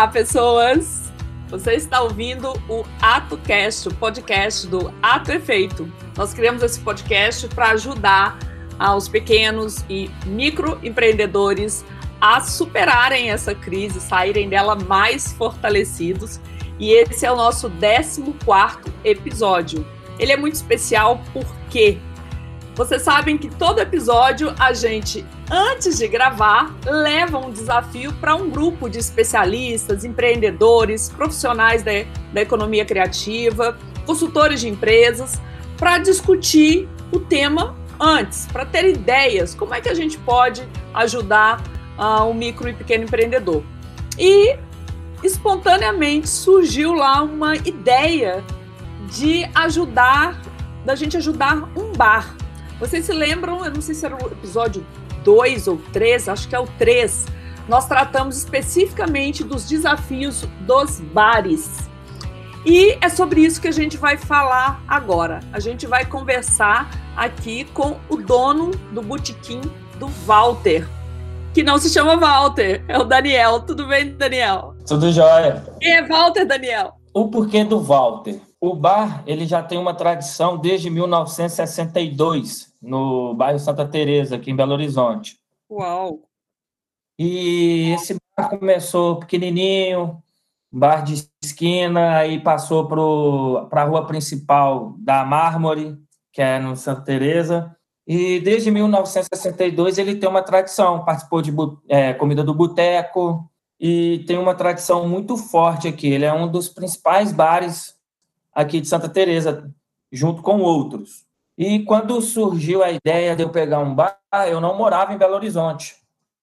Olá, pessoas! Você está ouvindo o AtoCast, o podcast do Ato Efeito. Nós criamos esse podcast para ajudar aos pequenos e microempreendedores a superarem essa crise, saírem dela mais fortalecidos. E esse é o nosso 14 episódio. Ele é muito especial porque vocês sabem que todo episódio a gente, antes de gravar, leva um desafio para um grupo de especialistas, empreendedores, profissionais da, da economia criativa, consultores de empresas, para discutir o tema antes, para ter ideias, como é que a gente pode ajudar uh, o micro e pequeno empreendedor. E espontaneamente surgiu lá uma ideia de ajudar, da gente ajudar um bar. Vocês se lembram, eu não sei se era o episódio 2 ou 3, acho que é o 3. Nós tratamos especificamente dos desafios dos bares. E é sobre isso que a gente vai falar agora. A gente vai conversar aqui com o dono do botequim do Walter, que não se chama Walter, é o Daniel. Tudo bem, Daniel? Tudo jóia. Quem é Walter, Daniel? O porquê do Walter? O bar ele já tem uma tradição desde 1962 no bairro Santa Teresa aqui em Belo Horizonte. Uau! E esse bar começou pequenininho, bar de esquina, aí passou para a rua principal da Mármore, que é no Santa Teresa. E desde 1962 ele tem uma tradição, participou de é, comida do boteco e tem uma tradição muito forte aqui. Ele é um dos principais bares aqui de Santa Teresa, junto com outros. E quando surgiu a ideia de eu pegar um bar, eu não morava em Belo Horizonte.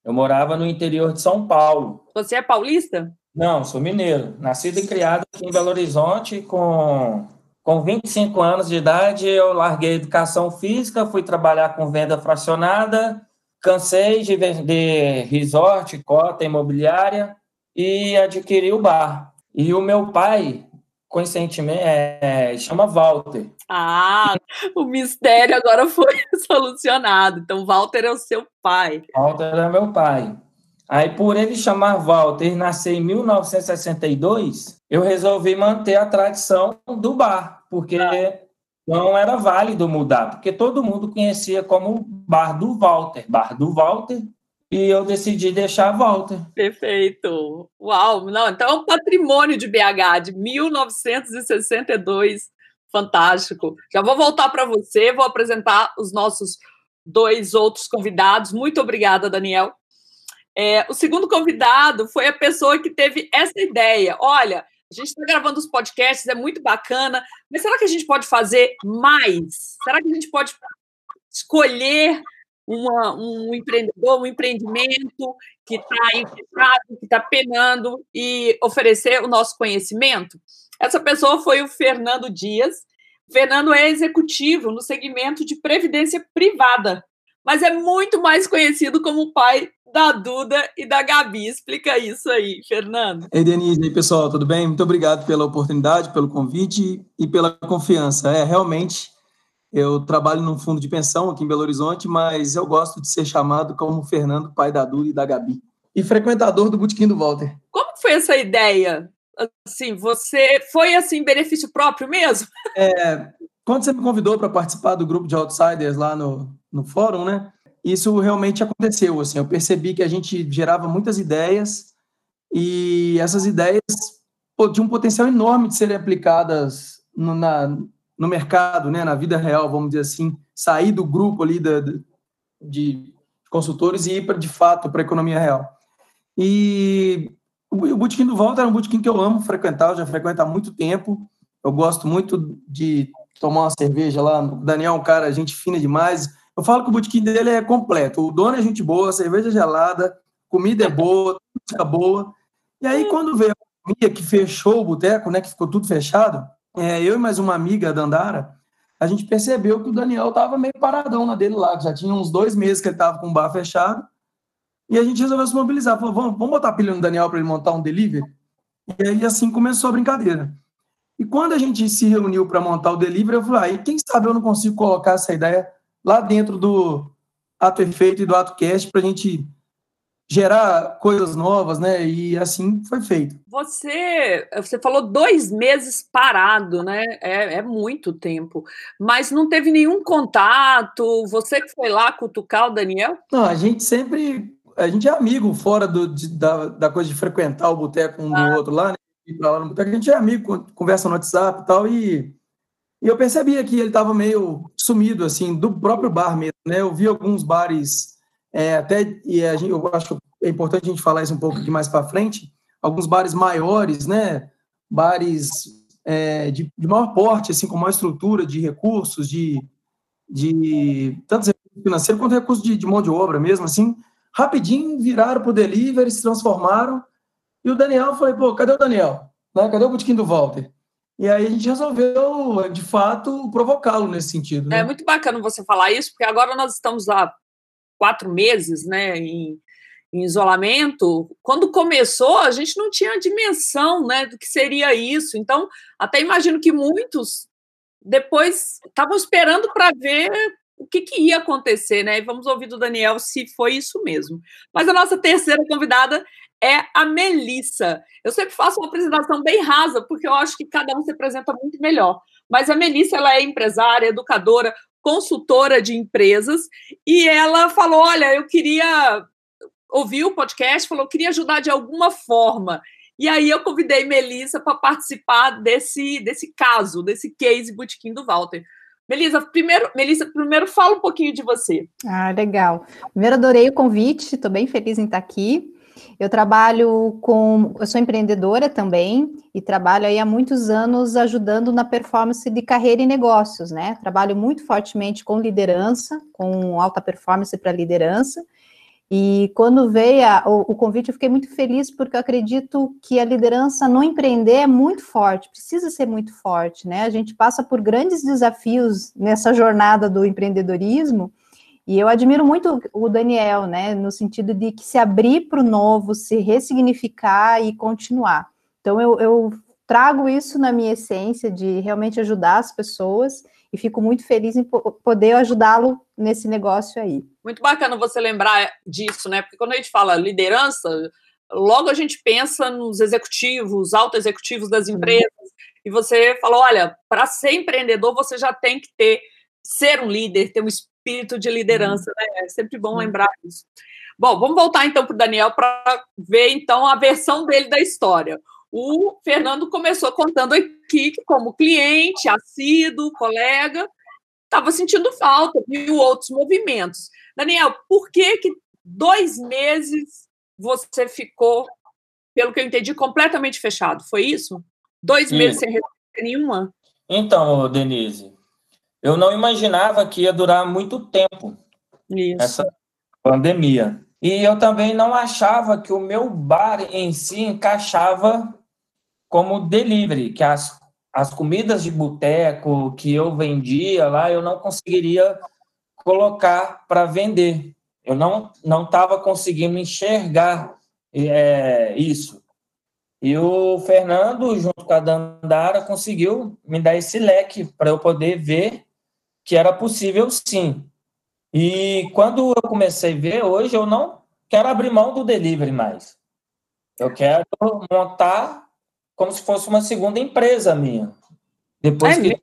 Eu morava no interior de São Paulo. Você é paulista? Não, sou mineiro. Nascido e criado aqui em Belo Horizonte. Com, com 25 anos de idade, eu larguei a educação física, fui trabalhar com venda fracionada, cansei de vender resort, cota imobiliária e adquiri o bar. E o meu pai, coincidentemente, é, chama Walter. Ah, o mistério agora foi solucionado. Então, Walter é o seu pai. Walter é meu pai. Aí, por ele chamar Walter nascer em 1962, eu resolvi manter a tradição do bar, porque não era válido mudar, porque todo mundo conhecia como Bar do Walter, Bar do Walter, e eu decidi deixar a volta. Perfeito. Uau, não, então é um patrimônio de BH de 1962. Fantástico. Já vou voltar para você, vou apresentar os nossos dois outros convidados. Muito obrigada, Daniel. É, o segundo convidado foi a pessoa que teve essa ideia. Olha, a gente está gravando os podcasts, é muito bacana, mas será que a gente pode fazer mais? Será que a gente pode escolher uma, um empreendedor, um empreendimento que está infiltrado, que está penando e oferecer o nosso conhecimento? Essa pessoa foi o Fernando Dias. O Fernando é executivo no segmento de previdência privada, mas é muito mais conhecido como pai da Duda e da Gabi. Explica isso aí, Fernando. Ei, Denise, aí, pessoal, tudo bem? Muito obrigado pela oportunidade, pelo convite e pela confiança. É, realmente, eu trabalho num fundo de pensão aqui em Belo Horizonte, mas eu gosto de ser chamado como Fernando, pai da Duda e da Gabi. E frequentador do Botequim do Walter. Como foi essa ideia? Assim, você foi assim benefício próprio mesmo? É, quando você me convidou para participar do grupo de outsiders lá no, no fórum, né? Isso realmente aconteceu. Assim, eu percebi que a gente gerava muitas ideias e essas ideias pô, tinham um potencial enorme de serem aplicadas no, na, no mercado, né, na vida real, vamos dizer assim, sair do grupo ali da, de consultores e ir para de fato para a economia real. E o botequim do Volta era um botequim que eu amo frequentar, eu já frequento há muito tempo. Eu gosto muito de tomar uma cerveja lá. O Daniel é um cara, gente fina demais. Eu falo que o botequim dele é completo. O dono é gente boa, cerveja gelada, comida é boa, música boa. E aí, quando veio a pandemia, que fechou o boteco, né, que ficou tudo fechado, é, eu e mais uma amiga da Andara, a gente percebeu que o Daniel estava meio paradão na dele lá, que já tinha uns dois meses que ele estava com o bar fechado. E a gente resolveu se mobilizar. Falou, vamos, vamos botar pilha no Daniel para ele montar um delivery? E aí, assim, começou a brincadeira. E quando a gente se reuniu para montar o delivery, eu falei, ah, quem sabe eu não consigo colocar essa ideia lá dentro do Ato Efeito e do Ato Cast para a gente gerar coisas novas, né? E assim foi feito. Você, você falou dois meses parado, né? É, é, muito tempo, mas não teve nenhum contato. Você que foi lá cutucar o Daniel? Não, a gente sempre, a gente é amigo fora do, de, da, da coisa de frequentar o boteco um ah. do outro lá, né? Ir pra lá no boteco, a gente é amigo, conversa no WhatsApp e tal, e, e eu percebia que ele estava meio sumido, assim, do próprio bar mesmo, né? Eu vi alguns bares é, até, e a gente, eu acho que é importante a gente falar isso um pouco aqui mais para frente, alguns bares maiores, né, bares é, de, de, maior porte, assim, com maior estrutura de recursos, de, de tanto recursos financeiros quanto recursos de, de mão de obra mesmo, assim, rapidinho viraram para o delivery, se transformaram, e o Daniel, falei, pô, cadê o Daniel? Né? Cadê o botequim do Walter? E aí a gente resolveu, de fato, provocá-lo nesse sentido. Né? É muito bacana você falar isso, porque agora nós estamos há quatro meses, né, em, em, isolamento, quando começou, a gente não tinha dimensão, né, do que seria isso. Então, até imagino que muitos depois estavam esperando para ver o que, que, ia acontecer, né? E vamos ouvir do Daniel se foi isso mesmo. Mas a nossa terceira convidada é a Melissa. Eu sempre faço uma apresentação bem rasa, porque eu acho que cada um se apresenta muito melhor. Mas a Melissa ela é empresária, educadora, consultora de empresas, e ela falou: Olha, eu queria ouvir o podcast, falou, queria ajudar de alguma forma. E aí eu convidei Melissa para participar desse, desse caso, desse case Botequim do Walter. Melissa, primeiro, Melissa, primeiro fala um pouquinho de você. Ah, legal. Primeiro adorei o convite, estou bem feliz em estar aqui. Eu trabalho com, eu sou empreendedora também e trabalho aí há muitos anos ajudando na performance de carreira e negócios, né? Trabalho muito fortemente com liderança, com alta performance para liderança. E quando veio a, o, o, convite, eu fiquei muito feliz porque eu acredito que a liderança no empreender é muito forte, precisa ser muito forte, né? A gente passa por grandes desafios nessa jornada do empreendedorismo e eu admiro muito o Daniel, né, no sentido de que se abrir para o novo, se ressignificar e continuar. Então, eu, eu trago isso na minha essência de realmente ajudar as pessoas e fico muito feliz em poder ajudá-lo nesse negócio aí. Muito bacana você lembrar disso, né? Porque quando a gente fala liderança, logo a gente pensa nos executivos, alto executivos das empresas, uhum. e você falou: olha, para ser empreendedor, você já tem que ter ser um líder, ter um espírito de liderança, né? É sempre bom lembrar isso. Bom, vamos voltar então para o Daniel para ver então a versão dele da história. O Fernando começou contando aqui que, como cliente, assíduo, colega, estava sentindo falta, viu outros movimentos. Daniel, por que que dois meses você ficou, pelo que eu entendi, completamente fechado? Foi isso? Dois Sim. meses sem nenhuma? Então, Denise, eu não imaginava que ia durar muito tempo Isso. essa pandemia. E eu também não achava que o meu bar em si encaixava como delivery, que as, as comidas de boteco que eu vendia lá, eu não conseguiria colocar para vender. Eu não não estava conseguindo enxergar é, isso. E o Fernando, junto com a Dandara, conseguiu me dar esse leque para eu poder ver que era possível sim. E quando eu comecei a ver, hoje eu não quero abrir mão do delivery mais. Eu quero montar como se fosse uma segunda empresa minha. Depois é que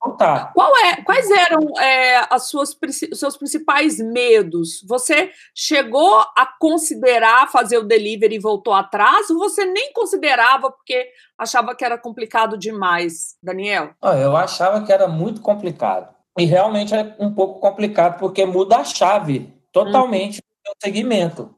montar. Qual é, quais eram é, as suas, os seus principais medos? Você chegou a considerar fazer o delivery e voltou atrás? Ou você nem considerava porque achava que era complicado demais, Daniel? eu achava que era muito complicado. E realmente é um pouco complicado, porque muda a chave totalmente uhum. do meu segmento.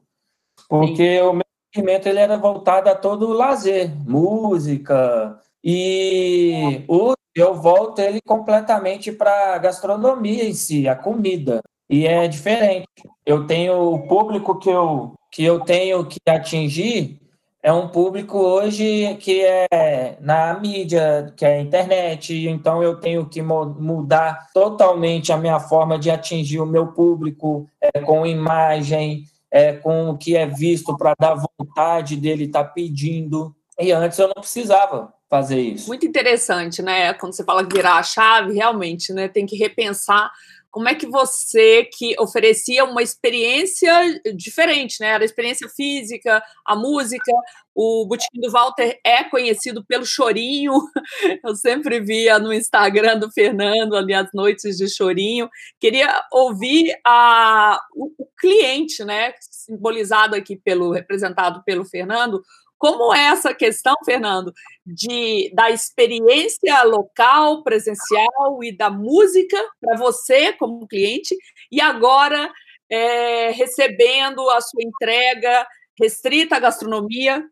Porque Sim. o meu segmento ele era voltado a todo o lazer, música, e hoje eu volto ele completamente para a gastronomia em si, a comida. E é diferente. Eu tenho o público que eu, que eu tenho que atingir é um público hoje que é na mídia, que é a internet, então eu tenho que mudar totalmente a minha forma de atingir o meu público é, com imagem, é, com o que é visto para dar vontade dele estar tá pedindo. E antes eu não precisava fazer isso. Muito interessante, né? Quando você fala virar a chave, realmente, né? Tem que repensar como é que você, que oferecia uma experiência diferente, né? Era a experiência física, a música, o Botequim do Walter é conhecido pelo chorinho, eu sempre via no Instagram do Fernando ali as noites de chorinho. Queria ouvir a, o, o cliente, né? Simbolizado aqui pelo, representado pelo Fernando, como é essa questão, Fernando, de da experiência local, presencial e da música para você como cliente e agora é, recebendo a sua entrega restrita à gastronomia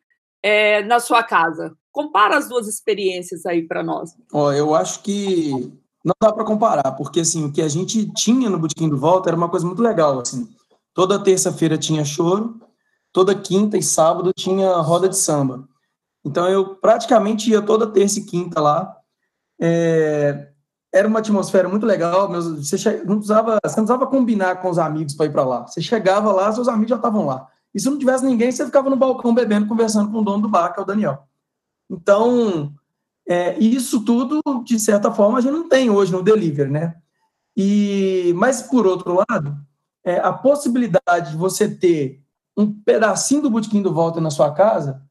é, na sua casa? Compara as duas experiências aí para nós. Oh, eu acho que não dá para comparar, porque assim o que a gente tinha no Botequim do Volta era uma coisa muito legal, assim. Toda terça-feira tinha choro, toda quinta e sábado tinha roda de samba. Então eu praticamente ia toda terça e quinta lá. É, era uma atmosfera muito legal. Você, não precisava, você não precisava combinar com os amigos para ir para lá. Você chegava lá, seus amigos já estavam lá. E se não tivesse ninguém, você ficava no balcão bebendo, conversando com o dono do bar, que é o Daniel. Então, é, isso tudo, de certa forma, a gente não tem hoje no delivery, né? E, mas, por outro lado, é, a possibilidade de você ter um pedacinho do Botequim do Volta na sua casa,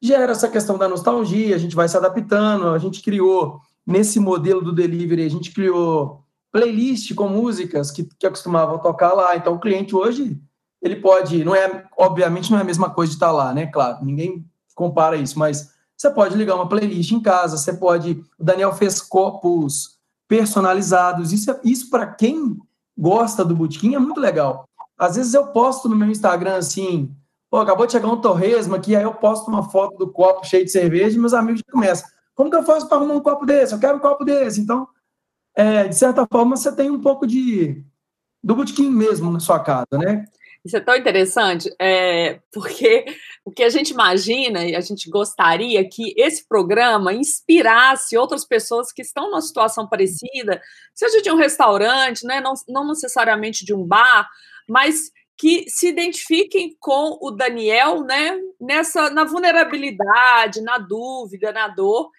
gera essa questão da nostalgia, a gente vai se adaptando, a gente criou, nesse modelo do delivery, a gente criou playlist com músicas que, que acostumavam tocar lá, então o cliente hoje, ele pode, não é, obviamente não é a mesma coisa de estar lá, né, claro, ninguém compara isso, mas você pode ligar uma playlist em casa, você pode, o Daniel fez copos personalizados, isso, é, isso para quem gosta do botequim é muito legal, às vezes eu posto no meu Instagram assim, pô, acabou de chegar um torresmo aqui, aí eu posto uma foto do copo cheio de cerveja e meus amigos já começam. Como que eu faço para arrumar um copo desse? Eu quero um copo desse. Então, é, de certa forma, você tem um pouco de do botequim mesmo na sua casa, né? Isso é tão interessante, é, porque o que a gente imagina e a gente gostaria que esse programa inspirasse outras pessoas que estão numa situação parecida, seja de um restaurante, né, não, não necessariamente de um bar, mas que se identifiquem com o Daniel, né, nessa na vulnerabilidade, na dúvida, na dor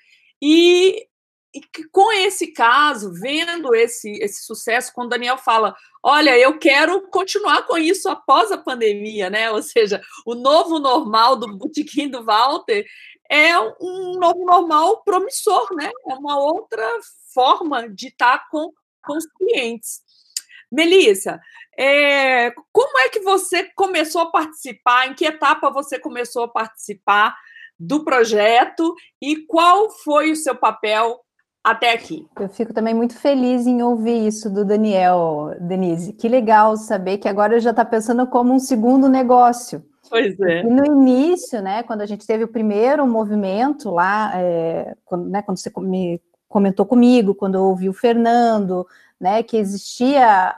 e, e que com esse caso, vendo esse esse sucesso, quando o Daniel fala, olha, eu quero continuar com isso após a pandemia, né? Ou seja, o novo normal do botequim do Walter é um novo normal promissor, né? É uma outra forma de estar com, com os clientes. Melissa, é, como é que você começou a participar? Em que etapa você começou a participar do projeto e qual foi o seu papel até aqui? Eu fico também muito feliz em ouvir isso do Daniel, Denise. Que legal saber que agora já está pensando como um segundo negócio. Pois é. E no início, né, quando a gente teve o primeiro movimento lá, é, quando, né, quando você me comentou comigo, quando eu ouvi o Fernando, né, que existia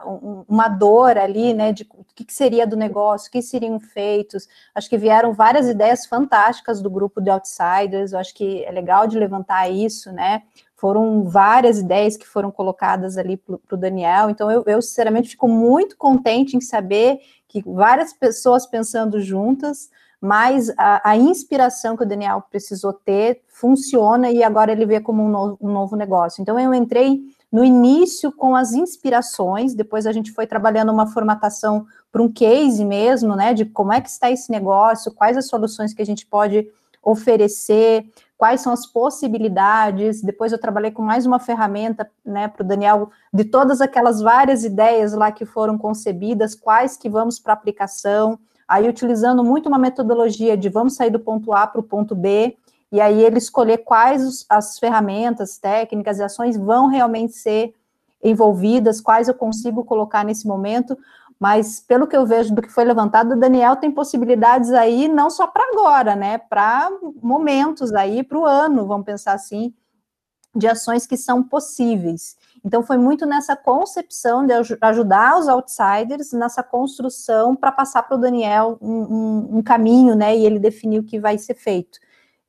uma dor ali, né, de o que, seria do negócio, o que seriam feitos. Acho que vieram várias ideias fantásticas do grupo de Outsiders, eu acho que é legal de levantar isso, né, foram várias ideias que foram colocadas ali para o Daniel, então eu, eu, sinceramente, fico muito contente em saber que várias pessoas pensando juntas, mas a, a inspiração que o Daniel precisou ter funciona e agora ele vê como um um novo negócio. Então eu entrei no início com as inspirações, depois a gente foi trabalhando uma formatação para um case mesmo, né, de como é que está esse negócio, quais as soluções que a gente pode oferecer, quais são as possibilidades. Depois eu trabalhei com mais uma ferramenta, né, para o Daniel, de todas aquelas várias ideias lá que foram concebidas, quais que vamos para aplicação. Aí utilizando muito uma metodologia de vamos sair do ponto A para o ponto B, e aí ele escolher quais as ferramentas, técnicas e ações vão realmente ser envolvidas, quais eu consigo colocar nesse momento, mas pelo que eu vejo do que foi levantado, o Daniel tem possibilidades aí não só para agora, né, para momentos aí, para o ano, vamos pensar assim, de ações que são possíveis. Então, foi muito nessa concepção de ajudar os outsiders, nessa construção, para passar para o Daniel um, um, um, caminho, né, e ele definir o que vai ser feito.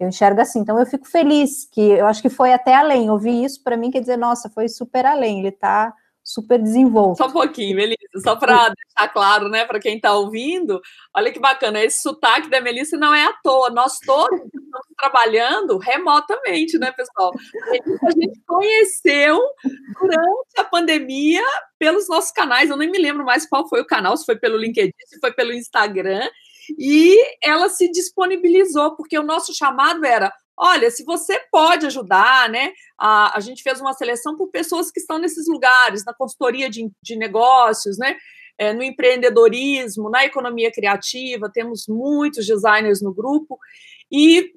Eu enxergo assim, então eu fico feliz que eu acho que foi até além. Ouvir isso para mim quer dizer, nossa, foi super além. Ele está super desenvolto. Só um pouquinho, Melissa, só para deixar claro, né, para quem está ouvindo, olha que bacana, esse sotaque da Melissa não é à toa, nós todos estamos trabalhando remotamente, né, pessoal? A gente conheceu durante a pandemia pelos nossos canais. Eu nem me lembro mais qual foi o canal, se foi pelo LinkedIn, se foi pelo Instagram. E ela se disponibilizou, porque o nosso chamado era olha, se você pode ajudar, né? A, a gente fez uma seleção por pessoas que estão nesses lugares, na consultoria de, de negócios, né? É, no empreendedorismo, na economia criativa, temos muitos designers no grupo e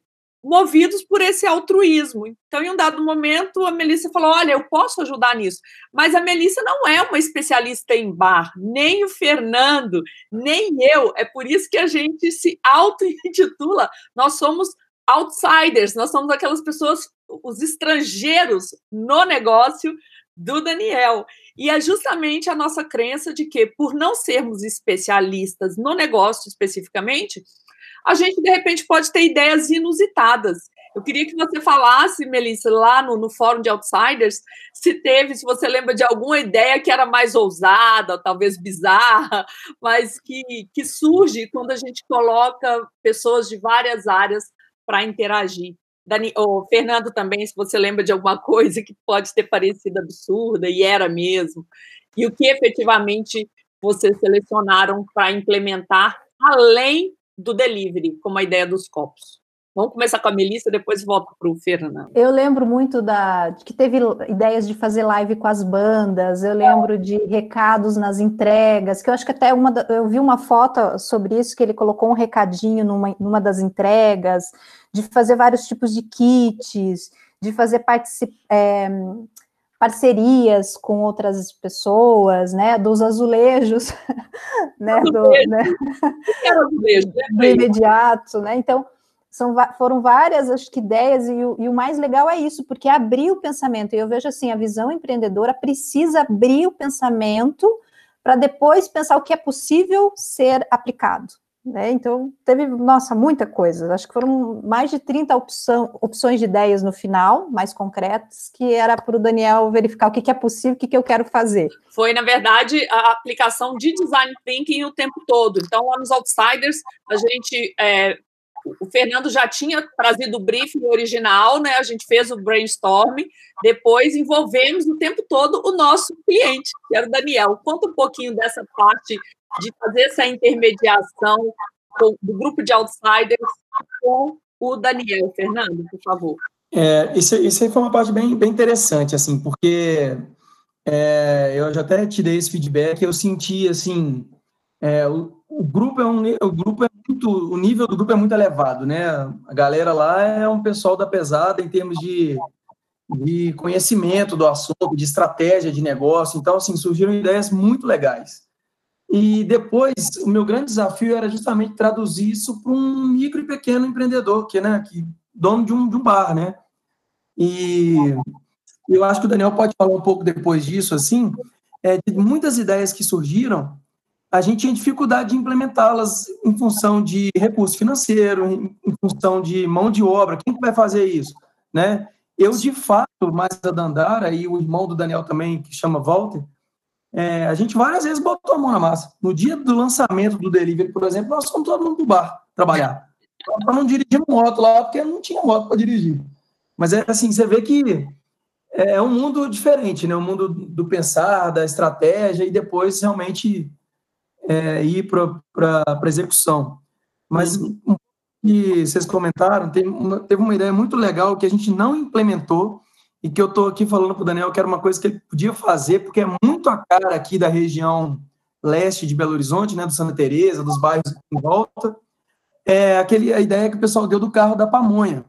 movidos por esse altruísmo. Então, em um dado momento, a Melissa falou: Olha, eu posso ajudar nisso. Mas a Melissa não é uma especialista em bar, nem o Fernando, nem eu. É por isso que a gente se auto-intitula. Nós somos outsiders, nós somos aquelas pessoas, os estrangeiros no negócio do Daniel. E é justamente a nossa crença de que, por não sermos especialistas no negócio especificamente, a gente, de repente, pode ter ideias inusitadas. Eu queria que você falasse, Melissa, lá no, no Fórum de Outsiders, se teve, se você lembra de alguma ideia que era mais ousada, talvez bizarra, mas que, que surge quando a gente coloca pessoas de várias áreas para interagir. Dani, oh, Fernando também, se você lembra de alguma coisa que pode ter parecido absurda e era mesmo, e o que efetivamente vocês selecionaram para implementar além do delivery, como a ideia dos copos. Vamos começar com a Melissa, depois volto para o Fernando. Eu lembro muito da que teve ideias de fazer live com as bandas, eu lembro de recados nas entregas, que eu acho que até uma eu vi uma foto sobre isso, que ele colocou um recadinho numa, numa das entregas, de fazer vários tipos de kits, de fazer é, parcerias com outras pessoas, né, dos azulejos, né, do, né, azulejo, né? do imediato, né, então são, foram várias, acho que, ideias, e o, e o, mais legal é isso, porque abrir o pensamento, e eu vejo assim, a visão empreendedora precisa abrir o pensamento para depois pensar o que é possível ser aplicado. Né? Então, teve, nossa, muita coisa. Acho que foram mais de 30 opção, opções de ideias no final, mais concretas, que era para o Daniel verificar o que, que é possível, o que, que eu quero fazer. Foi, na verdade, a aplicação de design thinking o tempo todo. Então, lá nos Outsiders, a gente é, o Fernando já tinha trazido o briefing original, né? A gente fez o brainstorm, depois envolvemos o tempo todo o nosso cliente, que era o Daniel. Conta um pouquinho dessa parte de fazer essa intermediação do grupo de outsiders com o Daniel. Fernando, por favor. É, isso, isso aí foi uma parte bem, bem interessante, assim, porque é, eu já até te dei esse feedback, eu senti, assim, é, o, o, grupo é um, o grupo é muito, o nível do grupo é muito elevado, né? A galera lá é um pessoal da pesada em termos de, de conhecimento do assunto, de estratégia de negócio. Então, assim, surgiram ideias muito legais. E depois, o meu grande desafio era justamente traduzir isso para um micro e pequeno empreendedor, que, né, que dono de um, de um bar, né? E eu acho que o Daniel pode falar um pouco depois disso, assim, é, de muitas ideias que surgiram a gente tinha dificuldade de implementá-las em função de recurso financeiro, em, função de mão de obra. Quem que vai fazer isso? Né? Eu, de fato, mais a Dandara e o irmão do Daniel também, que chama Walter, é, a gente várias vezes botou a mão na massa. No dia do lançamento do delivery, por exemplo, nós fomos todo mundo do bar trabalhar. Para não dirigir moto lá, porque não tinha moto para dirigir. Mas é assim, você vê que é um mundo diferente, né? Um mundo do pensar, da estratégia e depois realmente é, ir para a execução. Mas uhum. que vocês comentaram, teve uma, teve uma ideia muito legal que a gente não implementou e que eu estou aqui falando para o Daniel que era uma coisa que ele podia fazer, porque é muito a cara aqui da região leste de Belo Horizonte, né, do Santa Teresa, dos bairros em volta, é aquele, a ideia que o pessoal deu do carro da pamonha,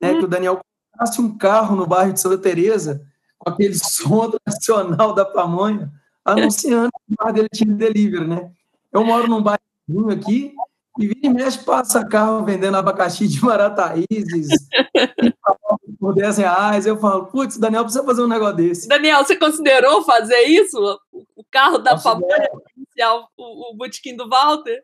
né, que o Daniel comprasse um carro no bairro de Santa Teresa com aquele som tradicional da pamonha, anunciando que o bar dele tinha delivery, né? Eu moro num bairro aqui e vira e mexe passa carro vendendo abacaxi de Marataízes por 10 reais. Eu falo, putz, Daniel precisa fazer um negócio desse. Daniel, você considerou fazer isso? O carro da pamonha inicial, o, o botequim do Walter?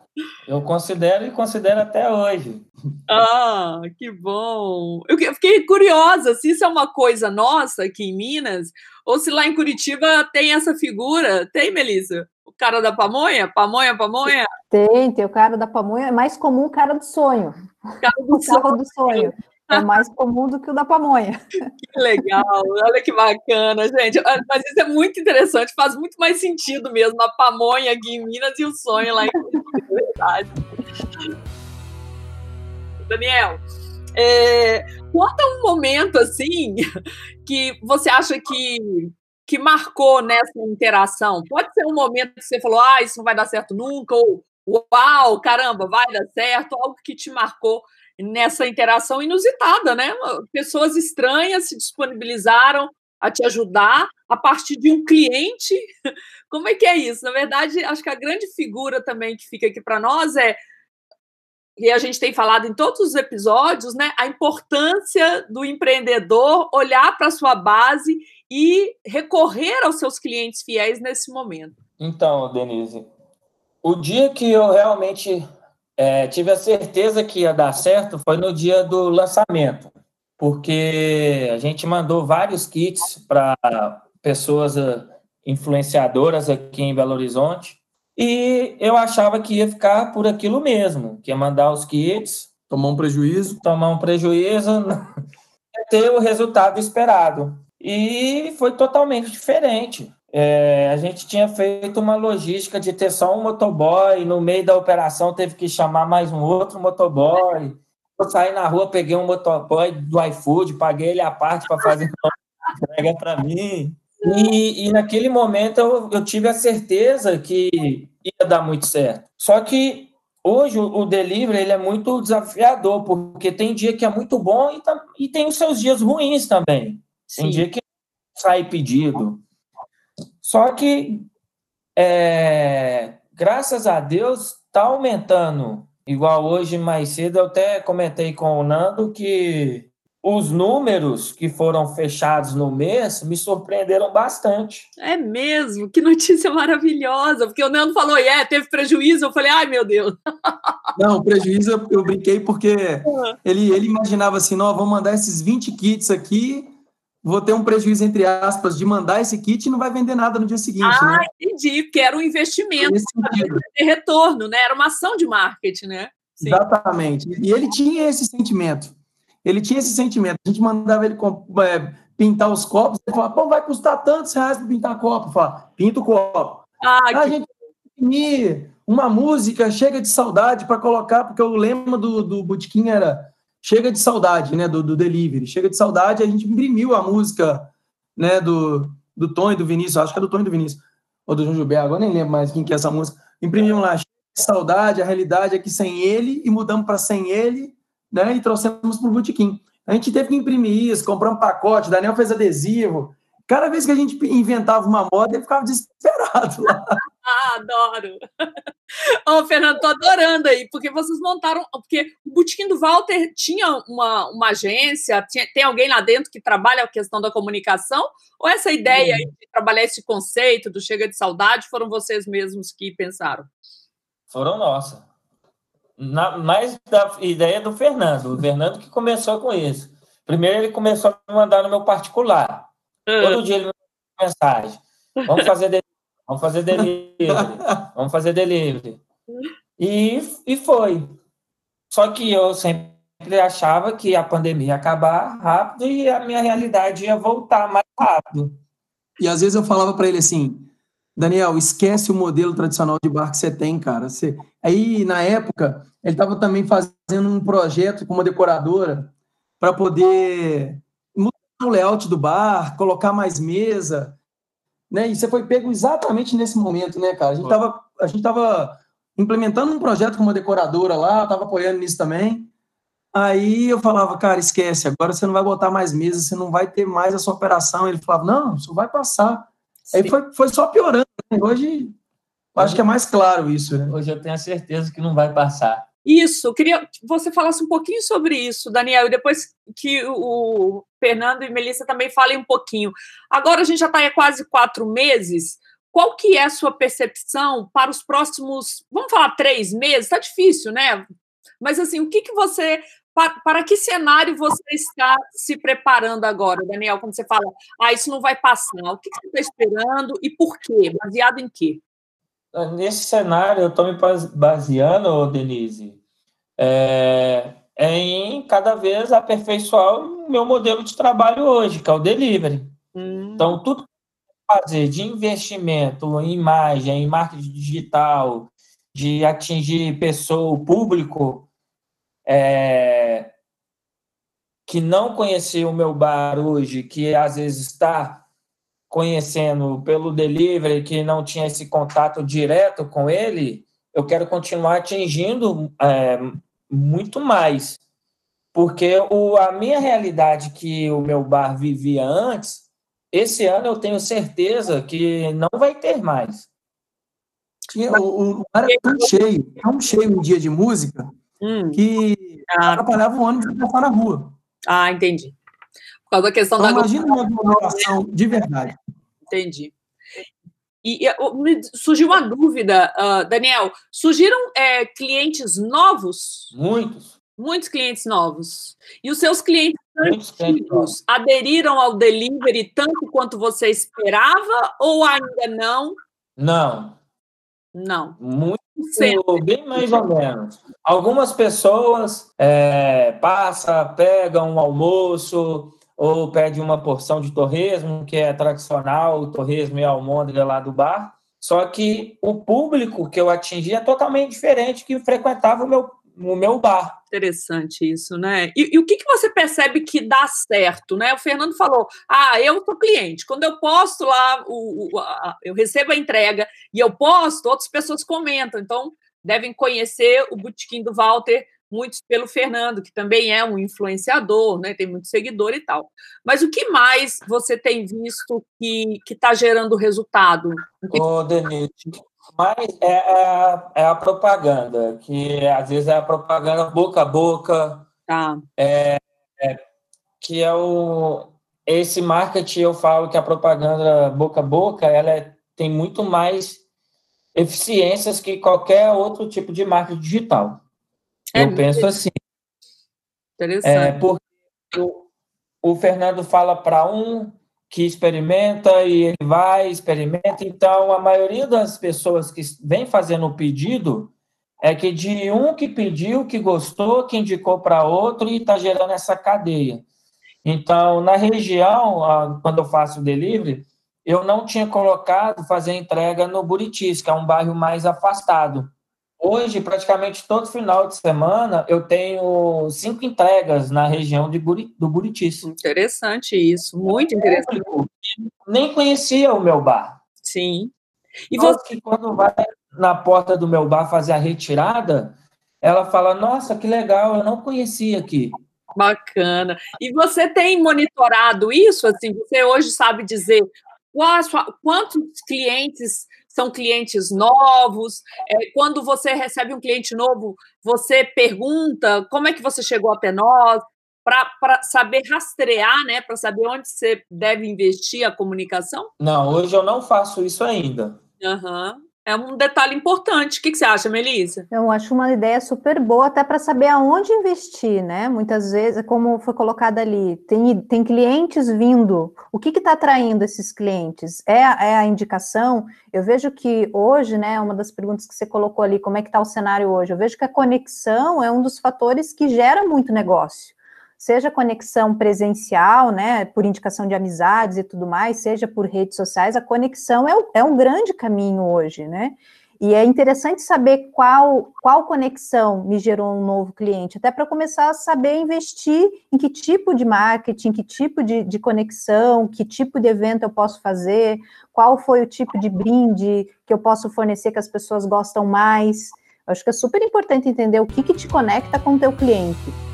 Eu considero e considero até hoje. Ah, que bom. Eu fiquei curiosa se isso é uma coisa nossa aqui em Minas ou se lá em Curitiba tem essa figura. Tem, Melissa? O cara da pamonha? Pamonha, pamonha? Tem, tem o cara da pamonha. É mais comum o cara do sonho. O cara do, o sonho. do sonho. É mais comum do que o da pamonha. Que legal, olha que bacana, gente. Mas isso é muito interessante, faz muito mais sentido mesmo a pamonha aqui em Minas e o sonho lá em verdade. Daniel, é, conta um momento assim que você acha que que marcou nessa interação? Pode ser um momento que você falou, ah, isso não vai dar certo nunca, ou uau, caramba, vai dar certo, algo que te marcou nessa interação inusitada, né? Pessoas estranhas se disponibilizaram a te ajudar a partir de um cliente. Como é que é isso? Na verdade, acho que a grande figura também que fica aqui para nós é e a gente tem falado em todos os episódios, né, a importância do empreendedor olhar para a sua base e recorrer aos seus clientes fiéis nesse momento. Então, Denise, o dia que eu realmente é, tive a certeza que ia dar certo foi no dia do lançamento, porque a gente mandou vários kits para pessoas eh, influenciadoras aqui em Belo Horizonte e eu achava que ia ficar por aquilo mesmo, que ia mandar os kits. Tomar um prejuízo. Tomar um prejuízo, ter o resultado esperado. E foi totalmente diferente. É, a gente tinha feito uma logística de ter só um motoboy, no meio da operação teve que chamar mais um outro motoboy. Eu saí na rua, peguei um motoboy do iFood, paguei ele a parte para fazer entrega para mim. E, e, naquele momento eu, eu, tive a certeza que ia dar muito certo. Só que hoje o, o delivery ele é muito desafiador, porque tem dia que é muito bom e, tá, e tem os seus dias ruins também. Sim. Tem dia que sai pedido. Só que, é, graças a Deus, está aumentando. Igual hoje, mais cedo, eu até comentei com o Nando que os números que foram fechados no mês me surpreenderam bastante. É mesmo? Que notícia maravilhosa! Porque o Nando falou, é, teve prejuízo. Eu falei, ai meu Deus. Não, prejuízo eu brinquei porque uhum. ele, ele imaginava assim: não, vamos mandar esses 20 kits aqui, vou ter um prejuízo, entre aspas, de mandar esse kit e não vai vender nada no dia seguinte. Ah, né? entendi, porque era um investimento ter retorno, né? Era uma ação de marketing, né? Sim. Exatamente. E ele tinha esse sentimento ele tinha esse sentimento. A gente mandava ele é, pintar os copos, ele falava, pô, vai custar tantos reais para pintar copo. Fala, pinta o copo. Ah, a que... gente imprimir uma música, chega de saudade, para colocar, porque o lema do, do Botequim era chega de saudade, né, do, do delivery. Chega de saudade, a gente imprimiu a música, né, do, do Tom e do Vinícius, acho que é do Tom e do Vinícius, ou do João Gilberto, agora nem lembro mais quem que é essa música. Imprimimos lá, saudade, a realidade é que sem ele, e mudamos para sem ele, né, e trouxemos para o Botequim. A gente teve que imprimir isso, comprar um pacote, Daniel fez adesivo. Cada vez que a gente inventava uma moda, ele ficava desesperado lá. ah, adoro! Ô, Fernando, tô adorando aí, porque vocês montaram. Porque o Botequim do Walter tinha uma, uma agência, tinha, tem alguém lá dentro que trabalha a questão da comunicação? Ou essa ideia de trabalhar esse conceito do Chega de Saudade foram vocês mesmos que pensaram? Foram nossas na, mais da ideia do Fernando. O Fernando que começou com isso. Primeiro ele começou a me mandar no meu particular. Uhum. Todo dia ele me mensagem. Vamos fazer. Vamos fazer delivery. Vamos fazer delivery. E, e foi. Só que eu sempre achava que a pandemia ia acabar rápido e a minha realidade ia voltar mais rápido. E às vezes eu falava para ele assim, Daniel, esquece o modelo tradicional de bar que você tem, cara. Você... Aí, na época, ele estava também fazendo um projeto com uma decoradora para poder mudar o layout do bar, colocar mais mesa, né? E você foi pego exatamente nesse momento, né, cara? A gente estava a gente tava implementando um projeto com uma decoradora lá, estava apoiando nisso também. Aí eu falava, cara, esquece, agora você não vai botar mais mesa, você não vai ter mais essa operação. Ele falava, não, isso vai passar. Sim. Aí foi, foi só piorando. Né? Hoje, acho que é mais claro isso. Né? Hoje eu tenho a certeza que não vai passar. Isso, queria que você falasse um pouquinho sobre isso, Daniel, e depois que o Fernando e Melissa também falem um pouquinho. Agora a gente já está há quase quatro meses. Qual que é a sua percepção para os próximos, vamos falar três meses? Está difícil, né? Mas assim, o que, que você para, para, que cenário você está se preparando agora, Daniel? Quando você fala, ah, isso não vai passar, o que você está esperando e por quê? Baseado em quê? Nesse cenário, eu estou me baseando, Denise, é, é em cada vez aperfeiçoar o meu modelo de trabalho hoje, que é o delivery. Hum. Então, tudo que fazer de investimento em imagem, em marketing digital, de atingir pessoa, público, é, que não conhecia o meu bar hoje, que às vezes está conhecendo pelo delivery, que não tinha esse contato direto com ele, eu quero continuar atingindo é, muito mais. Porque o, a minha realidade que o meu bar vivia antes, esse ano eu tenho certeza que não vai ter mais. O, o bar era tão cheio, tão cheio um dia de música, hum. que ah. atrapalhava o ônibus de passar na rua. Ah, entendi. Por causa da questão então, da. Imagina uma aglomeração de verdade. Entendi. E, e surgiu uma dúvida, uh, Daniel. Surgiram é, clientes novos? Muitos. Muitos clientes novos. E os seus clientes antigos aderiram ao delivery tanto quanto você esperava ou ainda não? Não. Não. Muito, Sempre. bem mais ou menos. Algumas pessoas é, passam, pegam um almoço, ou pede uma porção de torresmo, que é tradicional, o torresmo e a almôndega lá do bar. Só que o público que eu atingi é totalmente diferente que frequentava o meu, o meu bar. Interessante isso, né? E, e o que, que você percebe que dá certo, né? O Fernando falou: ah, eu sou cliente. Quando eu posto lá, o, o a, eu recebo a entrega e eu posto, outras pessoas comentam. Então, devem conhecer o Botequim do Walter muitos pelo Fernando, que também é um influenciador, né, tem muito seguidor e tal. Mas o que mais você tem visto que está gerando resultado? Ô, Denise, mas é, é, é, a propaganda, que às vezes é a propaganda boca a boca, tá. é, é, que é o esse marketing eu falo que a propaganda boca a boca ela é, tem muito mais eficiências que qualquer outro tipo de marketing digital. É eu penso assim. Interessante. É, porque o, o Fernando fala para um que experimenta e ele vai, experimenta. Então, a maioria das pessoas que vem fazendo o pedido é que de um que pediu, que gostou, que indicou para outro e está gerando essa cadeia. Então, na região, quando eu faço o delivery, eu não tinha colocado fazer entrega no Buritis, que é um bairro mais afastado. Hoje, praticamente todo final de semana, eu tenho cinco entregas na região de Buri, do Buritis. Interessante isso, muito interessante. Nem conhecia o meu bar. Sim. E você que quando vai na porta do meu bar fazer a retirada, ela fala: Nossa, que legal, eu não conhecia aqui. Bacana. E você tem monitorado isso? Assim, você hoje sabe dizer quantos clientes são clientes novos. É, quando você recebe um cliente novo, você pergunta como é que você chegou até nós, para saber rastrear, né, para saber onde você deve investir a comunicação? Não, hoje eu não faço isso ainda. Uhum é um detalhe importante. O que, você acha, Melissa? Eu acho uma ideia super boa, até para saber aonde investir, né? Muitas vezes, como foi colocado ali, tem, tem clientes vindo. O que está atraindo esses clientes? É, é a indicação? Eu vejo que hoje, né, uma das perguntas que você colocou ali, como é que está o cenário hoje? Eu vejo que a conexão é um dos fatores que gera muito negócio seja conexão presencial, né, por indicação de amizades e tudo mais, seja por redes sociais, a conexão é, é um grande caminho hoje, né? E é interessante saber qual, qual conexão me gerou um novo cliente, até para começar a saber investir em que tipo de marketing, que tipo de, de conexão, que tipo de evento eu posso fazer, qual foi o tipo de brinde que eu posso fornecer que as pessoas gostam mais. Eu acho que é super importante entender o que, que te conecta com o teu cliente.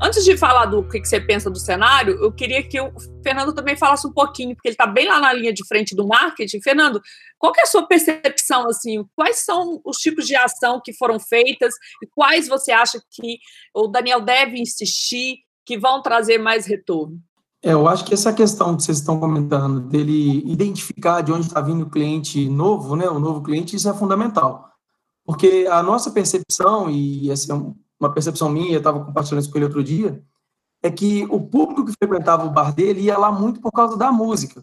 Antes de falar do que, você pensa do cenário, eu queria que o Fernando também falasse um pouquinho, porque ele está bem lá na linha de frente do marketing. Fernando, qual é a sua percepção, assim, quais são os tipos de ação que foram feitas e quais você acha que o Daniel deve insistir que vão trazer mais retorno? É, eu acho que essa questão que vocês estão comentando, dele identificar de onde está vindo o cliente novo, né, o novo cliente, isso é fundamental. Porque a nossa percepção, e esse é uma percepção minha, eu estava compartilhando isso com ele outro dia, é que o público que frequentava o bar dele ia lá muito por causa da música,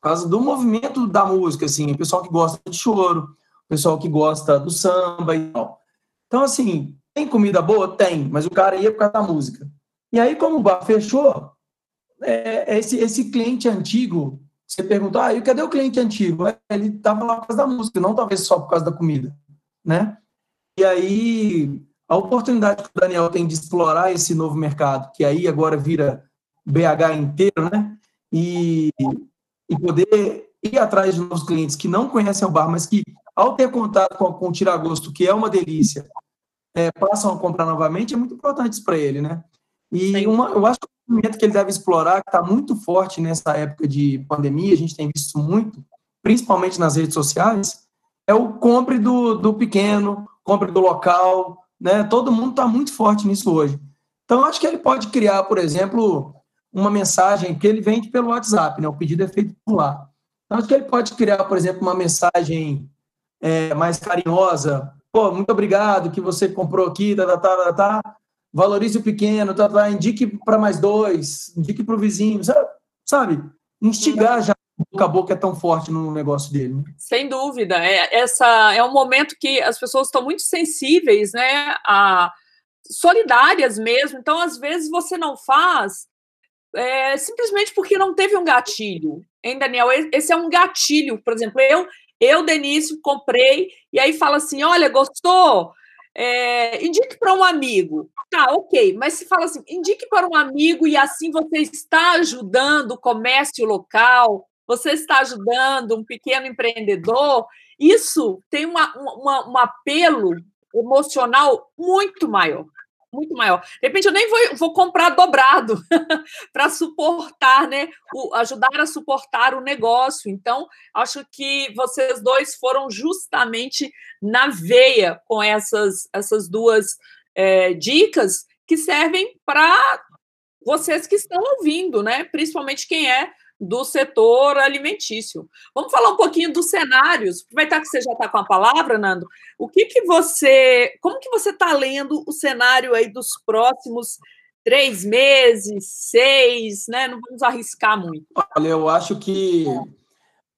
por causa do movimento da música, assim, o pessoal que gosta de choro, o pessoal que gosta do samba e tal. Então, assim, Tem comida boa? Tem, mas o cara ia por causa da música. E aí, como o bar fechou, é, esse, esse cliente antigo, você pergunta, ah, e cadê o cliente antigo? Ele estava lá por causa da música, não talvez só por causa da comida, né? E aí, a oportunidade que o Daniel tem de explorar esse novo mercado, que aí agora vira BH inteiro, né? E, e poder ir atrás de novos clientes que não conhecem o bar, mas que, ao ter contato com, com o Tiragosto, que é uma delícia, é, passam a comprar novamente, é muito importante isso para ele, né? E uma, eu acho que o momento que ele deve explorar, que está muito forte nessa época de pandemia, a gente tem visto muito, principalmente nas redes sociais, é o compre do, do pequeno, compre do local, né? Todo mundo está muito forte nisso hoje. Então, acho que ele pode criar, por exemplo, uma mensagem que ele vende pelo WhatsApp, né? O pedido é feito por lá. Então, acho que ele pode criar, por exemplo, uma mensagem é, mais carinhosa. Pô, muito obrigado que você comprou aqui, tá, tá, tá, tá. tá. Valorize o pequeno, tá, tá. indique para mais dois, indique para o vizinho, sabe? Instigar já boca a boca é tão forte no negócio dele. Né? Sem dúvida. É, essa é um momento que as pessoas estão muito sensíveis, né? A, solidárias mesmo. Então, às vezes, você não faz é, simplesmente porque não teve um gatilho. Hein, Daniel? Esse é um gatilho. Por exemplo, eu, eu Denise, comprei, e aí fala assim: olha, gostou? É, indique para um amigo. Tá, ok, mas se fala assim, indique para um amigo e assim você está ajudando o comércio local, você está ajudando um pequeno empreendedor, isso tem uma, uma, um apelo emocional muito maior muito maior. De repente, eu nem vou, vou comprar dobrado para suportar, né? O, ajudar a suportar o negócio. Então, acho que vocês dois foram justamente na veia com essas, essas duas é, dicas que servem para vocês que estão ouvindo, né? Principalmente quem é do setor alimentício. Vamos falar um pouquinho dos cenários. Aproveitar que você já está com a palavra, Nando. O que que você, como que você está lendo o cenário aí dos próximos três meses, seis, né? Não vamos arriscar muito. Olha, eu acho que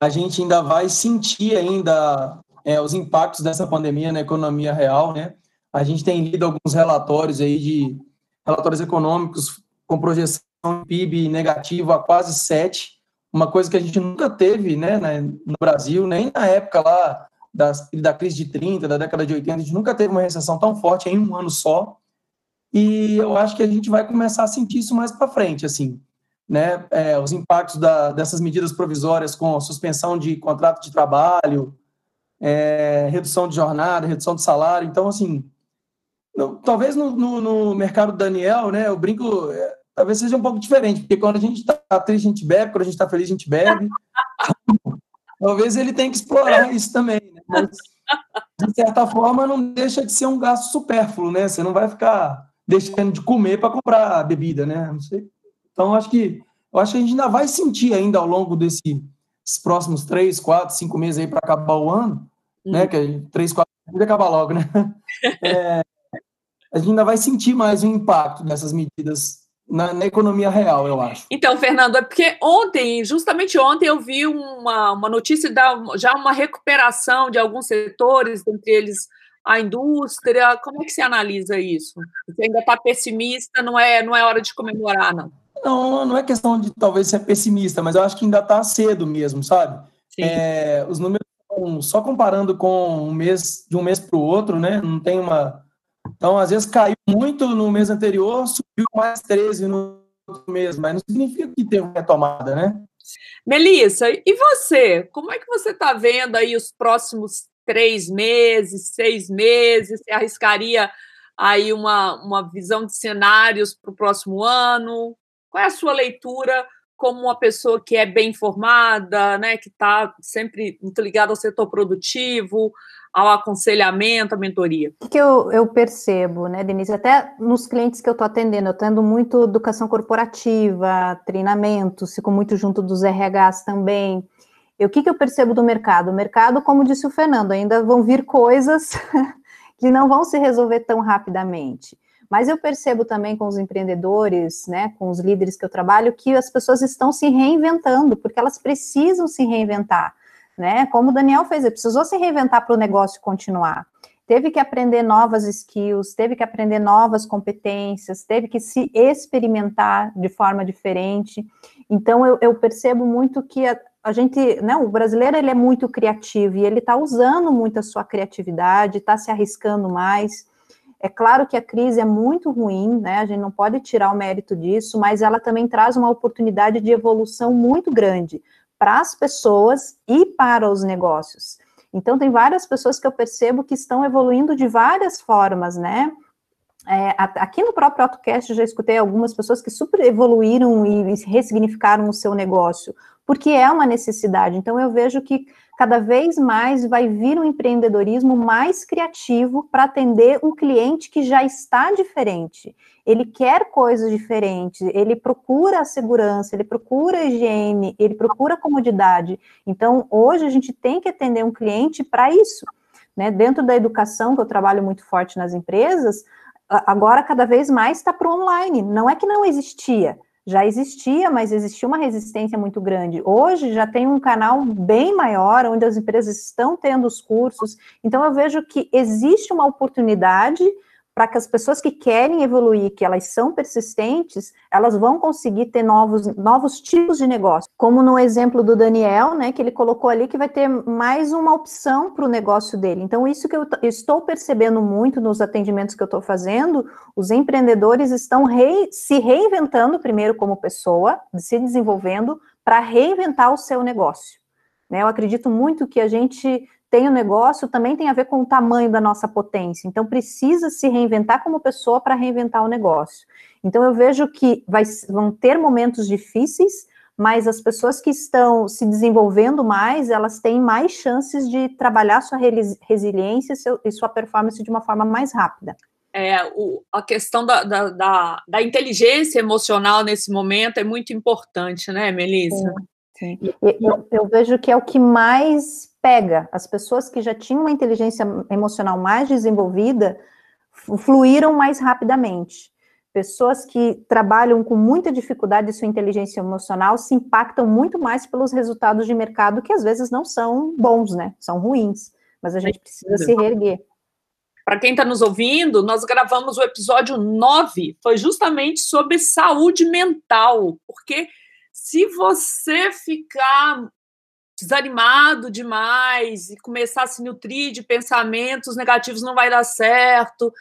a gente ainda vai sentir ainda é, os impactos dessa pandemia na economia real, né? A gente tem lido alguns relatórios aí de relatórios econômicos com projeção PIB negativo a quase 7, uma coisa que a gente nunca teve né, no Brasil, nem na época lá das, da crise de 30, da década de 80, a gente nunca teve uma recessão tão forte em um ano só. E eu acho que a gente vai começar a sentir isso mais para frente, assim, né? É, os impactos da, dessas medidas provisórias com suspensão de contrato de trabalho, é, redução de jornada, redução de salário. Então, assim, no, talvez no, no, no, mercado Daniel, né? Eu brinco, é, talvez seja um pouco diferente, porque quando a gente está triste, a gente bebe, quando a gente está feliz, a gente bebe. talvez ele tenha que explorar isso também, né? Mas, de certa forma, não deixa de ser um gasto supérfluo, né? Você não vai ficar deixando de comer para comprar bebida, né? Não sei. Então, acho que eu acho que a gente ainda vai sentir ainda ao longo desses próximos três, quatro, cinco meses aí para acabar o ano, hum. né? Que três, quatro, vai acabar logo, né? É, a gente ainda vai sentir mais o impacto dessas medidas na, na, economia real, eu acho. Então, Fernando, é porque ontem, justamente ontem, eu vi uma, uma notícia da já uma recuperação de alguns setores, entre eles a indústria. Como é que você analisa isso? Você ainda está pessimista, não é, não é hora de comemorar, não? Não, não é questão de talvez ser pessimista, mas eu acho que ainda está cedo mesmo, sabe? É, os números, só comparando com um mês de um mês para o outro, né? Não tem uma então, às vezes caiu muito no mês anterior, subiu mais 13 no outro mês, mas não significa que teve uma retomada, né? Melissa, e você? Como é que você está vendo aí os próximos três meses, seis meses? Você arriscaria aí uma, uma visão de cenários para o próximo ano? Qual é a sua leitura como uma pessoa que é bem informada, né, que está sempre muito ligada ao setor produtivo, ao aconselhamento, à mentoria? O que eu, eu percebo, né, Denise, até nos clientes que eu estou atendendo, eu tendo muito educação corporativa, treinamento, fico muito junto dos RHs também. E o que, que eu percebo do mercado? O mercado, como disse o Fernando, ainda vão vir coisas que não vão se resolver tão rapidamente. Mas eu percebo também com os empreendedores, né, com os líderes que eu trabalho, que as pessoas estão se reinventando, porque elas precisam se reinventar né? Como o Daniel fez, ele precisou se reinventar para o negócio continuar. teve que aprender novas skills, teve que aprender novas competências, teve que se experimentar de forma diferente. Então, eu, eu percebo muito que a, a gente, né, o brasileiro ele é muito criativo e ele está usando muito a sua criatividade, está se arriscando mais. É claro que a crise é muito ruim, né? A gente não pode tirar o mérito disso, mas ela também traz uma oportunidade de evolução muito grande para as pessoas e para os negócios. Então, tem várias pessoas que eu percebo que estão evoluindo de várias formas, né? É, aqui no próprio AutoCast eu já escutei algumas pessoas que super evoluíram e ressignificaram o seu negócio, porque é uma necessidade. Então, eu vejo que cada vez mais vai vir um empreendedorismo mais criativo para atender um cliente que já está diferente. Ele quer coisas diferentes, ele procura a segurança, ele procura a higiene, ele procura a comodidade. Então, hoje a gente tem que atender um cliente para isso. Né? Dentro da educação, que eu trabalho muito forte nas empresas, agora cada vez mais está para o online. Não é que não existia, já existia, mas existia uma resistência muito grande. Hoje já tem um canal bem maior, onde as empresas estão tendo os cursos. Então eu vejo que existe uma oportunidade para que as pessoas que querem evoluir, que elas são persistentes, elas vão conseguir ter novos, novos tipos de negócio. Como no exemplo do Daniel, né, que ele colocou ali que vai ter mais uma opção para o negócio dele. Então, isso que eu estou percebendo muito nos atendimentos que eu estou fazendo, os empreendedores estão rei, se reinventando primeiro como pessoa, se desenvolvendo para reinventar o seu negócio. Né? Eu acredito muito que a gente tem o negócio também tem a ver com o tamanho da nossa potência. Então, precisa se reinventar como pessoa para reinventar o negócio. Então, eu vejo que vai, vão ter momentos difíceis, mas as pessoas que estão se desenvolvendo mais, elas têm mais chances de trabalhar sua resiliência e sua performance de uma forma mais rápida. É, o, a questão da, da, da, da, inteligência emocional nesse momento é muito importante, né, Melissa? Sim, sim. Eu, eu vejo que é o que mais pega. As pessoas que já tinham uma inteligência emocional mais desenvolvida fluíram mais rapidamente. Pessoas que trabalham com muita dificuldade de sua inteligência emocional se impactam muito mais pelos resultados de mercado que às vezes não são bons, né? São ruins. Mas a gente precisa se reerguer. Para quem está nos ouvindo, nós gravamos o episódio 9, foi justamente sobre saúde mental, porque se você ficar desanimado demais e começar a se nutrir de pensamentos negativos não vai dar certo.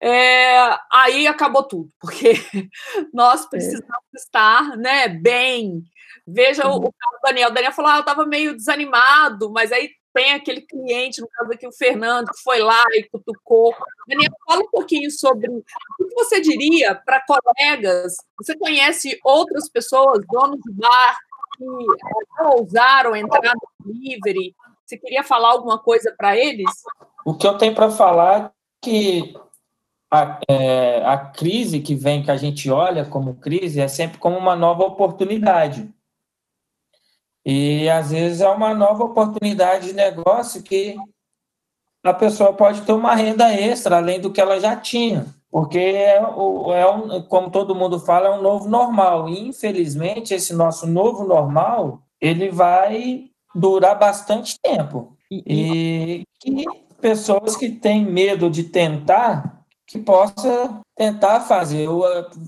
É, aí acabou tudo, porque nós é. precisamos é. estar né, bem. Veja o, o Daniel. O Daniel falou: ah, eu estava meio desanimado, mas aí tem aquele cliente, no caso aqui o Fernando, que foi lá e cutucou. Daniel, fala um pouquinho sobre o que você diria para colegas. Você conhece outras pessoas, donos de bar, que não ousaram entrar no delivery? Você queria falar alguma coisa para eles? O que eu tenho para falar é que a, é, a crise que vem, que a gente olha como crise, é sempre como uma nova oportunidade. E às vezes é uma nova oportunidade de negócio que a pessoa pode ter uma renda extra além do que ela já tinha porque é, é um, como todo mundo fala, é um novo normal. E, infelizmente, esse nosso novo normal, ele vai durar bastante tempo. E que pessoas que têm medo de tentar, que possa tentar fazer,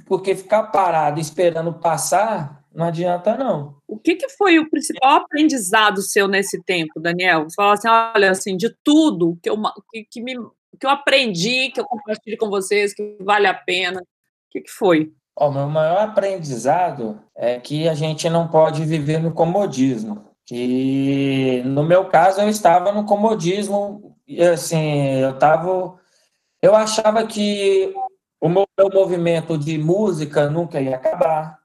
porque ficar parado esperando passar, não adianta não. O que, que foi o principal aprendizado seu nesse tempo, Daniel? Você fala assim, olha, assim, de tudo que, eu, que, que me que eu aprendi, que eu compartilho com vocês, que vale a pena? O que, que foi? O meu maior aprendizado é que a gente não pode viver no comodismo. Que no meu caso eu estava no comodismo, e assim, eu estava. Eu achava que o meu, meu movimento de música nunca ia acabar,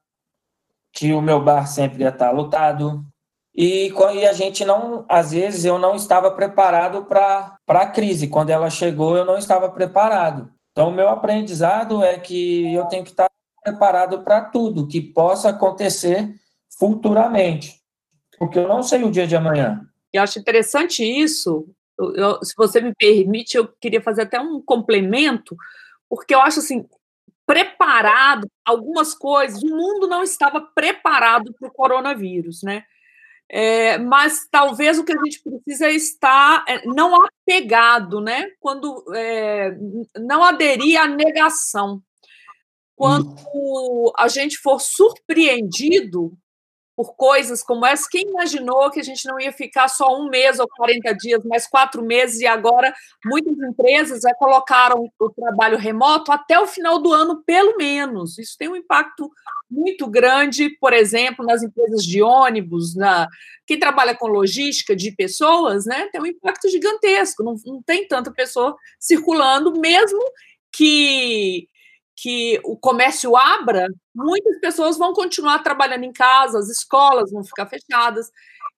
que o meu bar sempre ia estar lotado, e, e a gente não, às vezes, eu não estava preparado para a crise. Quando ela chegou, eu não estava preparado. Então, o meu aprendizado é que eu tenho que estar preparado para tudo que possa acontecer futuramente, porque eu não sei o dia de amanhã. Eu acho interessante isso. Eu, eu, se você me permite, eu queria fazer até um complemento, porque eu acho assim, preparado algumas coisas, o mundo não estava preparado para o coronavírus, né? É, mas talvez o que a gente precisa é estar é, não apegado, né? Quando é, não aderir à negação. Quando a gente for surpreendido por coisas como essa. Quem imaginou que a gente não ia ficar só um mês ou 40 dias, mas quatro meses, e agora muitas empresas já colocaram o trabalho remoto até o final do ano, pelo menos. Isso tem um impacto muito grande, por exemplo, nas empresas de ônibus, na quem trabalha com logística de pessoas, né, tem um impacto gigantesco. Não, não tem tanta pessoa circulando, mesmo que que o comércio abra, muitas pessoas vão continuar trabalhando em casa, as escolas vão ficar fechadas.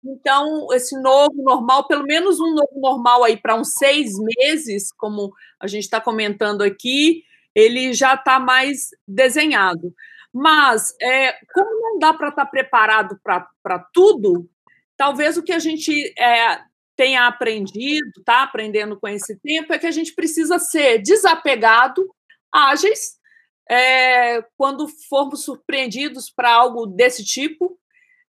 Então, esse novo normal, pelo menos um novo normal aí para uns seis meses, como a gente está comentando aqui, ele já está mais desenhado. Mas, é, como não dá para estar tá preparado para tudo, talvez o que a gente é, tenha aprendido, está aprendendo com esse tempo, é que a gente precisa ser desapegado, ágeis é, quando formos surpreendidos para algo desse tipo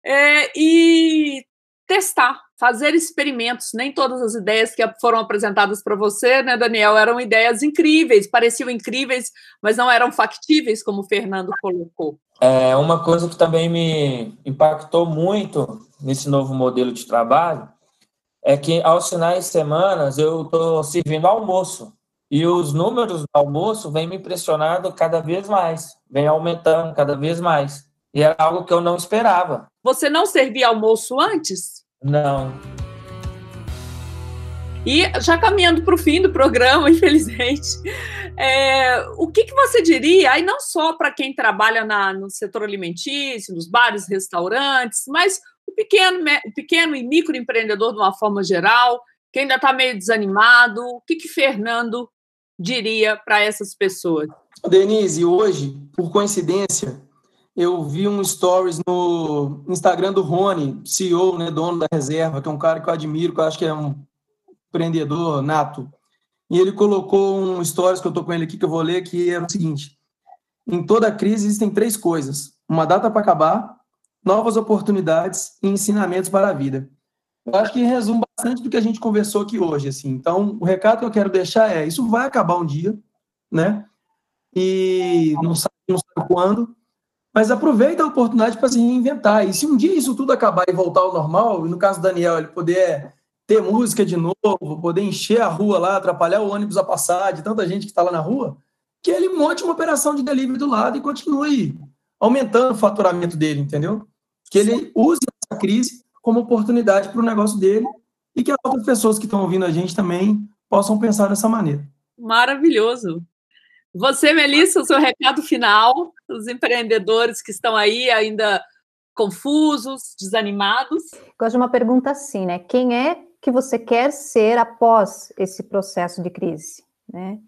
é, e testar, fazer experimentos. Nem todas as ideias que foram apresentadas para você, né, Daniel, eram ideias incríveis, pareciam incríveis, mas não eram factíveis, como o Fernando colocou. É uma coisa que também me impactou muito nesse novo modelo de trabalho é que aos finais de semanas eu estou servindo almoço e os números do almoço vêm me impressionando cada vez mais, vem aumentando cada vez mais. E é algo que eu não esperava. Você não servia almoço antes? Não. E já caminhando para o fim do programa, infelizmente, é, o que, que você diria, aí não só para quem trabalha na, no setor alimentício, nos bares, restaurantes, mas o pequeno, o pequeno e microempreendedor de uma forma geral, que ainda está meio desanimado, o que, que Fernando diria para essas pessoas? Denise, hoje, por coincidência, eu vi um stories no Instagram do Rony, CEO, né, dono da reserva, que é um cara que eu admiro, que eu acho que é um empreendedor nato. E ele colocou um stories que eu estou com ele aqui, que eu vou ler, que era o seguinte: em toda crise existem três coisas: uma data para acabar, novas oportunidades e ensinamentos para a vida. Eu acho que resume bastante do que a gente conversou aqui hoje, assim. Então, o recado que eu quero deixar é: isso vai acabar um dia, né? E não sabe, não sabe quando, mas aproveita a oportunidade para se reinventar. E se um dia isso tudo acabar e voltar ao normal, e no caso do Daniel, ele poder ter música de novo, poder encher a rua lá, atrapalhar o ônibus a passar de tanta gente que está lá na rua, que ele monte uma operação de delivery do lado e continue aumentando o faturamento dele, entendeu? Que ele use essa crise como oportunidade para o negócio dele e que as outras pessoas que estão ouvindo a gente também possam pensar dessa maneira. Maravilhoso. Você, Melissa, o seu recado final, os empreendedores que estão aí ainda confusos, desanimados. Gosto de uma pergunta assim, né? Quem é que você quer ser após esse processo de crise, né?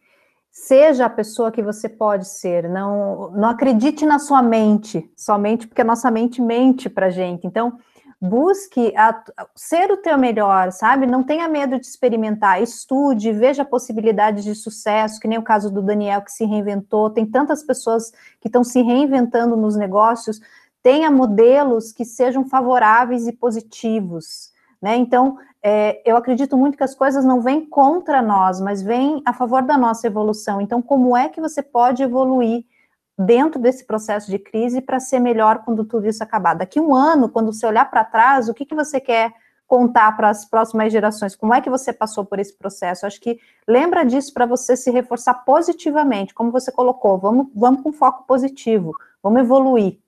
Seja a pessoa que você pode ser, não, não acredite na sua mente, somente porque a nossa mente mente para gente. Então, busque a, ser o teu melhor, sabe? Não tenha medo de experimentar, estude, veja possibilidades de sucesso, que nem o caso do Daniel que se reinventou. Tem tantas pessoas que estão se reinventando nos negócios. Tenha modelos que sejam favoráveis e positivos, né? Então, é, eu acredito muito que as coisas não vêm contra nós, mas vêm a favor da nossa evolução. Então, como é que você pode evoluir? Dentro desse processo de crise para ser melhor quando tudo isso acabar. Daqui um ano, quando você olhar para trás, o que, que você quer contar para as próximas gerações? Como é que você passou por esse processo? Acho que lembra disso para você se reforçar positivamente, como você colocou, vamos, vamos com foco positivo, vamos evoluir.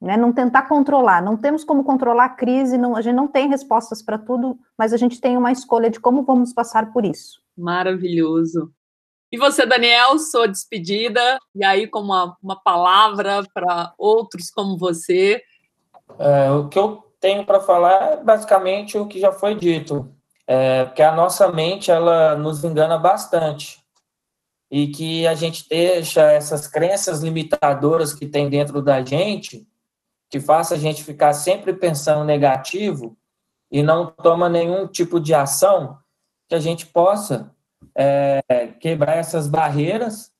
Né, não tentar controlar, não temos como controlar a crise, não, a gente não tem respostas para tudo, mas a gente tem uma escolha de como vamos passar por isso. Maravilhoso. E você, Daniel, sua despedida, e aí com uma, uma palavra para outros como você. É, o que eu tenho para falar é basicamente o que já foi dito, é, porque a nossa mente ela nos engana bastante e que a gente deixa essas crenças limitadoras que tem dentro da gente, que faça a gente ficar sempre pensando negativo e não toma nenhum tipo de ação, que a gente possa é, quebrar essas barreiras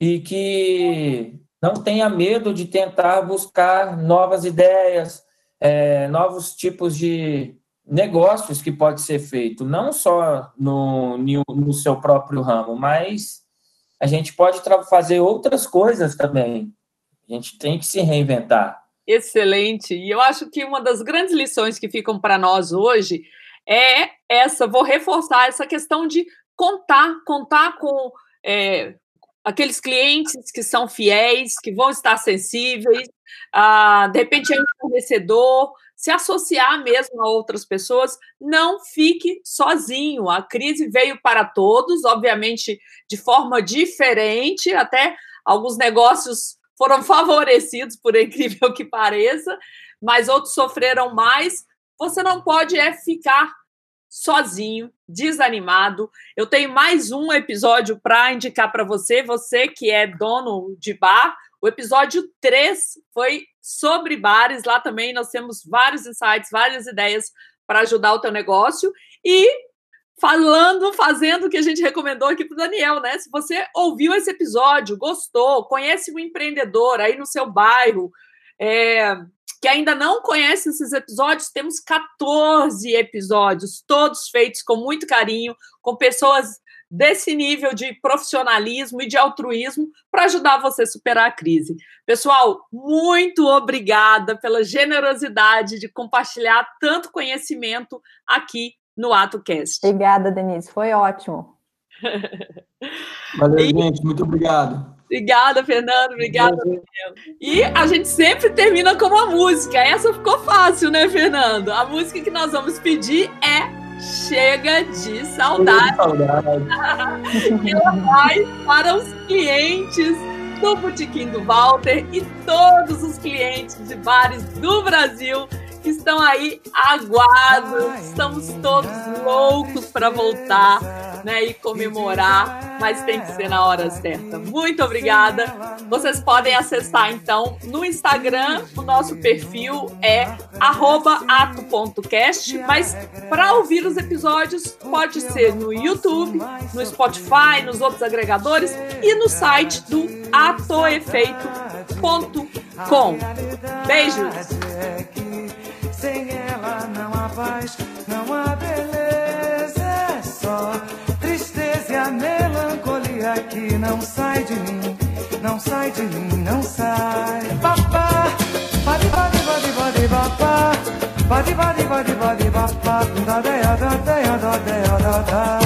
e que não tenha medo de tentar buscar novas ideias, é, novos tipos de negócios que pode ser feito, não só no, no seu próprio ramo, mas a gente pode fazer outras coisas também. A gente tem que se reinventar. Excelente. E eu acho que uma das grandes lições que ficam para nós hoje é essa, vou reforçar essa questão de contar, contar com é, aqueles clientes que são fiéis, que vão estar sensíveis, ah, de repente é um fornecedor, se associar mesmo a outras pessoas, não fique sozinho. A crise veio para todos, obviamente de forma diferente, até alguns negócios foram favorecidos, por incrível que pareça, mas outros sofreram mais. Você não pode é ficar sozinho, desanimado. Eu tenho mais um episódio para indicar para você, você que é dono de bar. O episódio 3 foi sobre bares. Lá também nós temos vários insights, várias ideias para ajudar o teu negócio. E falando, fazendo o que a gente recomendou aqui para o Daniel, né? Se você ouviu esse episódio, gostou, conhece um empreendedor aí no seu bairro, é, que ainda não conhece esses episódios, temos 14 episódios, todos feitos com muito carinho, com pessoas desse nível de profissionalismo e de altruísmo para ajudar você a superar a crise. Pessoal, muito obrigada pela generosidade de compartilhar tanto conhecimento aqui no AtoCast. Obrigada, Denise, foi ótimo. Valeu, e... gente, muito obrigado. Obrigada, Fernando. Obrigada, E a gente sempre termina com uma música. Essa ficou fácil, né, Fernando? A música que nós vamos pedir é Chega de Saudade. saudade. Ela vai para os clientes do Botequim do Walter e todos os clientes de bares do Brasil que estão aí aguados. Estamos todos loucos para voltar né, e comemorar, mas tem que ser na hora certa. Muito obrigada. Vocês podem acessar então no Instagram, o nosso perfil é @ato.cast, mas para ouvir os episódios pode ser no YouTube, no Spotify, nos outros agregadores e no site do atoefeito.com. Beijos. Sem ela não há paz, não há beleza, é só tristeza e a melancolia que não sai de mim, não sai de mim, não sai. Papá, badi badi badi badi papá, badi badi badi badi papá, da da da da da da da da.